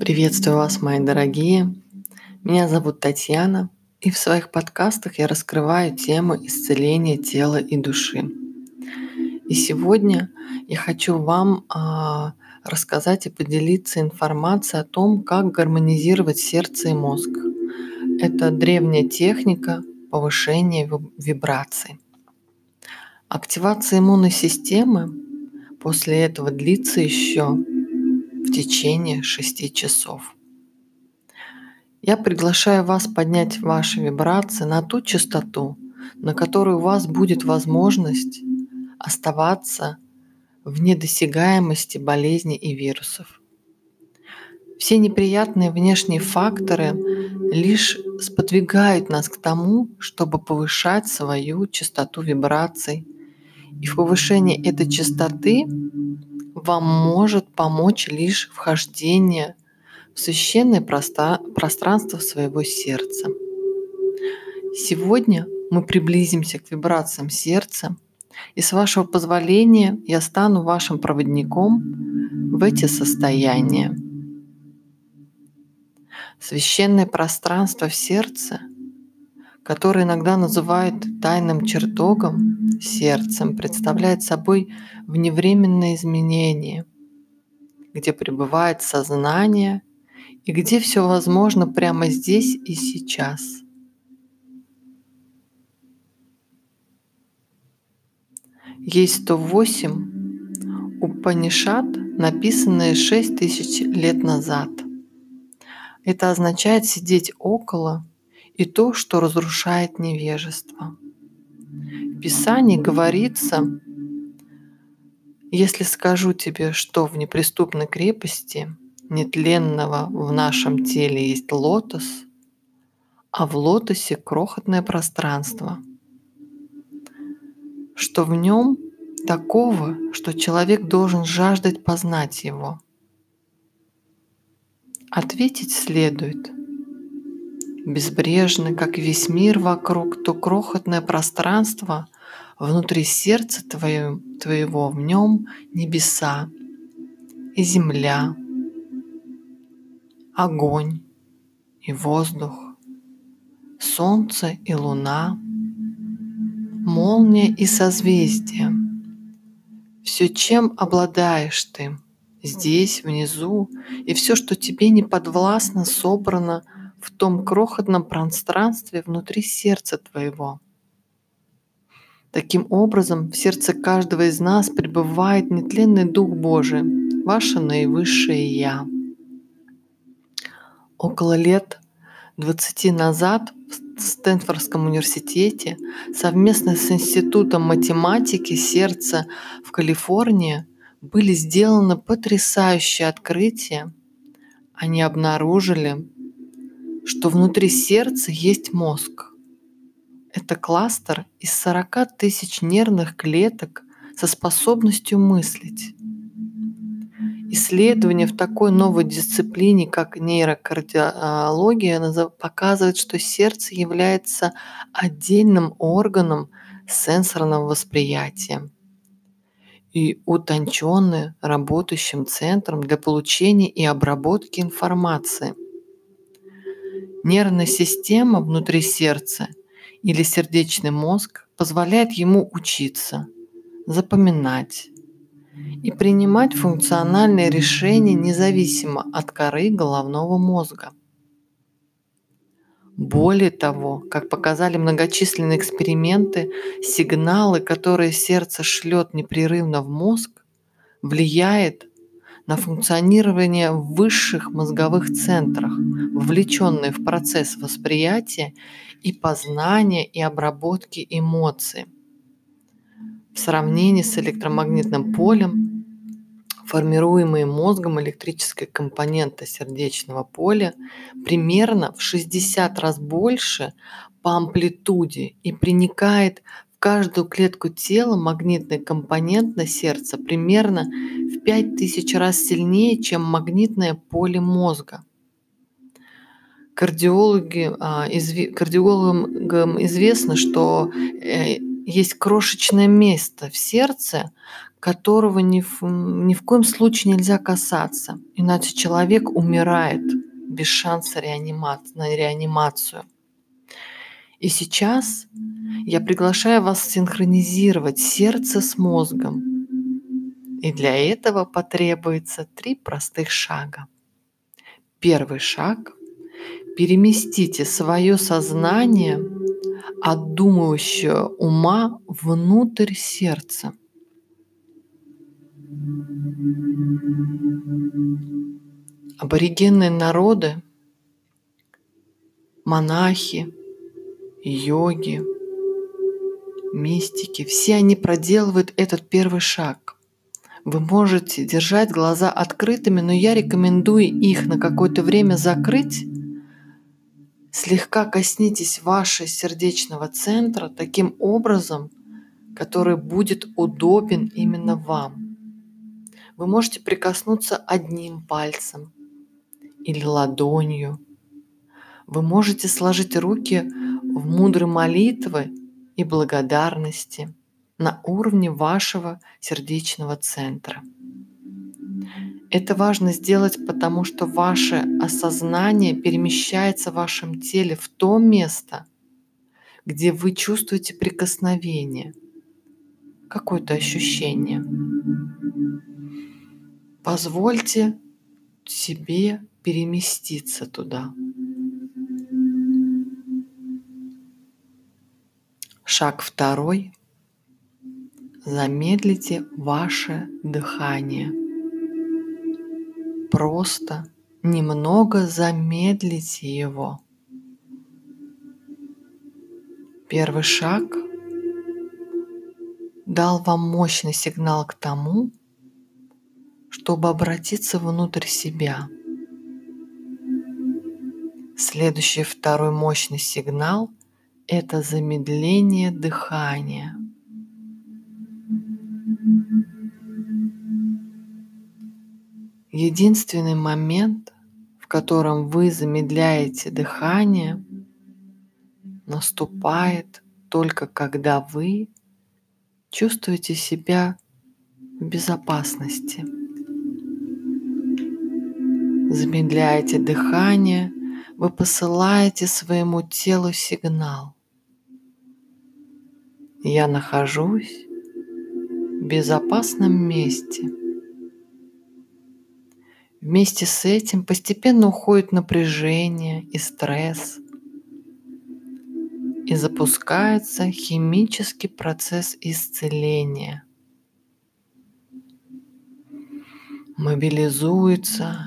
Приветствую вас, мои дорогие. Меня зовут Татьяна, и в своих подкастах я раскрываю темы исцеления тела и души. И сегодня я хочу вам а, рассказать и поделиться информацией о том, как гармонизировать сердце и мозг. Это древняя техника повышения вибраций. Активация иммунной системы после этого длится еще в течение шести часов. Я приглашаю вас поднять ваши вибрации на ту частоту, на которой у вас будет возможность оставаться в недосягаемости болезней и вирусов. Все неприятные внешние факторы лишь сподвигают нас к тому, чтобы повышать свою частоту вибраций. И в повышении этой частоты вам может помочь лишь вхождение в священное пространство своего сердца. Сегодня мы приблизимся к вибрациям сердца, и с вашего позволения я стану вашим проводником в эти состояния. Священное пространство в сердце, которое иногда называют тайным чертогом, сердцем, представляет собой вневременное изменение, где пребывает сознание и где все возможно прямо здесь и сейчас. Есть 108 Упанишат, написанные 6 тысяч лет назад. Это означает сидеть около и то, что разрушает невежество. Писании говорится, если скажу тебе, что в неприступной крепости нетленного в нашем теле есть лотос, а в лотосе крохотное пространство, что в нем такого, что человек должен жаждать познать его. Ответить следует. Безбрежно, как весь мир вокруг, то крохотное пространство внутри сердца твоего, в нем небеса и земля, огонь и воздух, солнце и луна, молния и созвездие. Все, чем обладаешь ты, здесь, внизу, и все, что тебе не подвластно, собрано в том крохотном пространстве внутри сердца твоего – Таким образом, в сердце каждого из нас пребывает нетленный Дух Божий, ваше наивысшее Я. Около лет 20 назад в Стэнфордском университете совместно с Институтом математики сердца в Калифорнии были сделаны потрясающие открытия. Они обнаружили, что внутри сердца есть мозг – это кластер из 40 тысяч нервных клеток со способностью мыслить. Исследование в такой новой дисциплине, как нейрокардиология, показывает, что сердце является отдельным органом сенсорного восприятия и утонченным работающим центром для получения и обработки информации. Нервная система внутри сердца – или сердечный мозг позволяет ему учиться, запоминать и принимать функциональные решения независимо от коры головного мозга. Более того, как показали многочисленные эксперименты, сигналы, которые сердце шлет непрерывно в мозг, влияет на функционирование высших мозговых центрах, вовлеченные в процесс восприятия и познания и обработки эмоций. В сравнении с электромагнитным полем, формируемые мозгом электрическая компонента сердечного поля примерно в 60 раз больше по амплитуде и проникает каждую клетку тела магнитный компонент на сердце примерно в 5000 раз сильнее, чем магнитное поле мозга. Кардиологи, а, кардиологам известно, что э, есть крошечное место в сердце, которого ни в, ни в коем случае нельзя касаться, иначе человек умирает без шанса реанимации, на реанимацию. И сейчас я приглашаю вас синхронизировать сердце с мозгом. И для этого потребуется три простых шага. Первый шаг – переместите свое сознание от думающего ума внутрь сердца – Аборигенные народы, монахи, йоги, мистики, все они проделывают этот первый шаг. Вы можете держать глаза открытыми, но я рекомендую их на какое-то время закрыть. Слегка коснитесь вашего сердечного центра таким образом, который будет удобен именно вам. Вы можете прикоснуться одним пальцем или ладонью. Вы можете сложить руки в мудрой молитвы и благодарности на уровне вашего сердечного центра. Это важно сделать, потому что ваше осознание перемещается в вашем теле в то место, где вы чувствуете прикосновение, какое-то ощущение. Позвольте себе переместиться туда. Шаг второй. Замедлите ваше дыхание. Просто немного замедлите его. Первый шаг дал вам мощный сигнал к тому, чтобы обратиться внутрь себя. Следующий второй мощный сигнал – это замедление дыхания. Единственный момент, в котором вы замедляете дыхание, наступает только когда вы чувствуете себя в безопасности замедляете дыхание, вы посылаете своему телу сигнал. Я нахожусь в безопасном месте. Вместе с этим постепенно уходит напряжение и стресс, и запускается химический процесс исцеления. Мобилизуется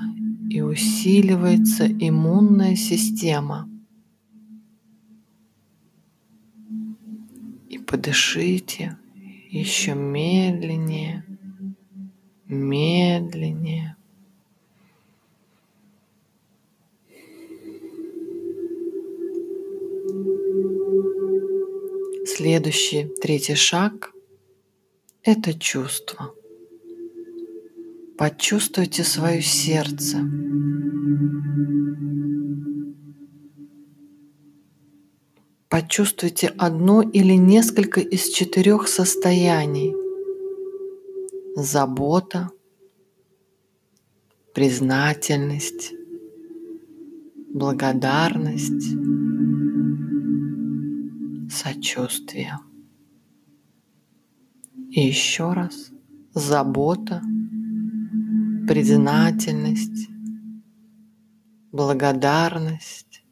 и усиливается иммунная система. И подышите еще медленнее, медленнее. Следующий, третий шаг – это чувство – Почувствуйте свое сердце. Почувствуйте одно или несколько из четырех состояний. Забота, признательность, благодарность, сочувствие. И еще раз забота, признательность, благодарность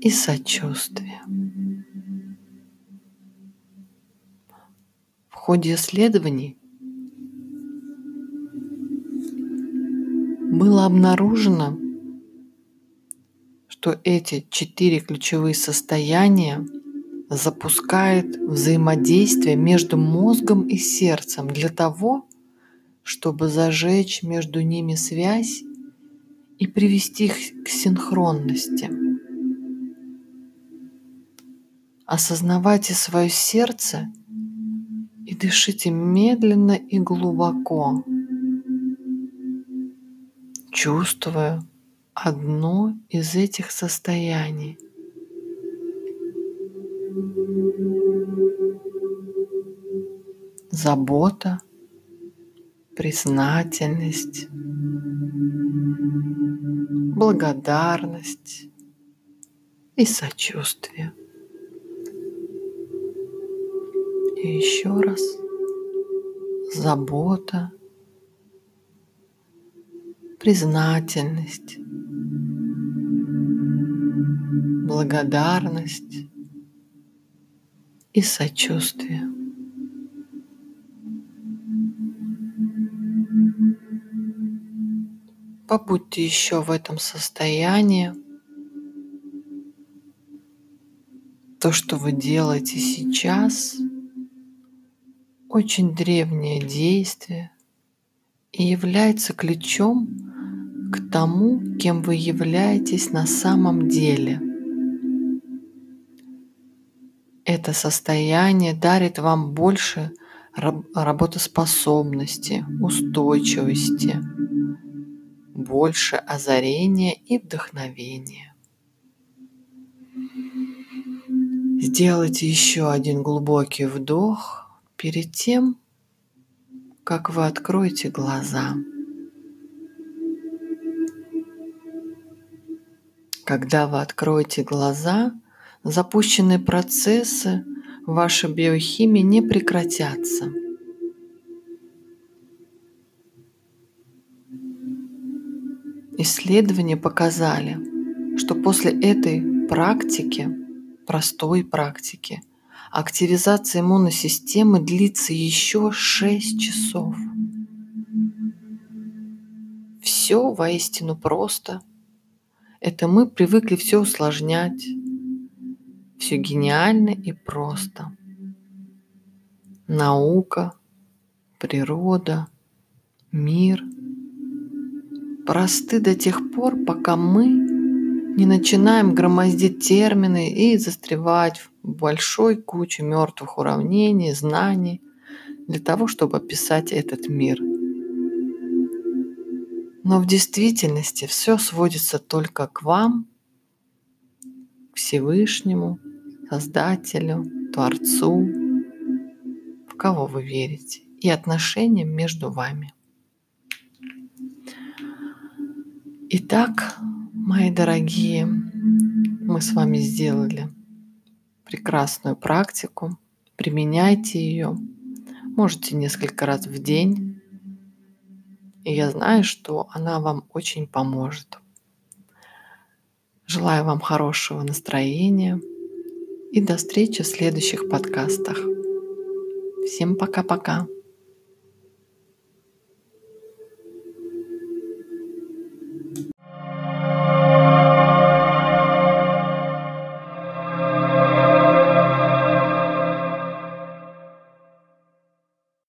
и сочувствие. В ходе исследований было обнаружено, что эти четыре ключевые состояния запускают взаимодействие между мозгом и сердцем для того, чтобы зажечь между ними связь и привести их к синхронности. Осознавайте свое сердце и дышите медленно и глубоко, чувствуя одно из этих состояний. Забота – признательность, благодарность и сочувствие. И еще раз забота, признательность, благодарность и сочувствие. Побудьте еще в этом состоянии. То, что вы делаете сейчас, очень древнее действие и является ключом к тому, кем вы являетесь на самом деле. Это состояние дарит вам больше работоспособности, устойчивости, больше озарения и вдохновения. Сделайте еще один глубокий вдох перед тем, как вы откроете глаза. Когда вы откроете глаза, запущенные процессы вашей биохимии не прекратятся – Исследования показали, что после этой практики, простой практики, активизация иммунной системы длится еще 6 часов. Все воистину просто. Это мы привыкли все усложнять. Все гениально и просто. Наука, природа, мир – просты до тех пор, пока мы не начинаем громоздить термины и застревать в большой куче мертвых уравнений, знаний для того, чтобы описать этот мир. Но в действительности все сводится только к вам, Всевышнему, Создателю, Творцу, в кого вы верите, и отношениям между вами – Итак, мои дорогие, мы с вами сделали прекрасную практику. Применяйте ее. Можете несколько раз в день. И я знаю, что она вам очень поможет. Желаю вам хорошего настроения и до встречи в следующих подкастах. Всем пока-пока.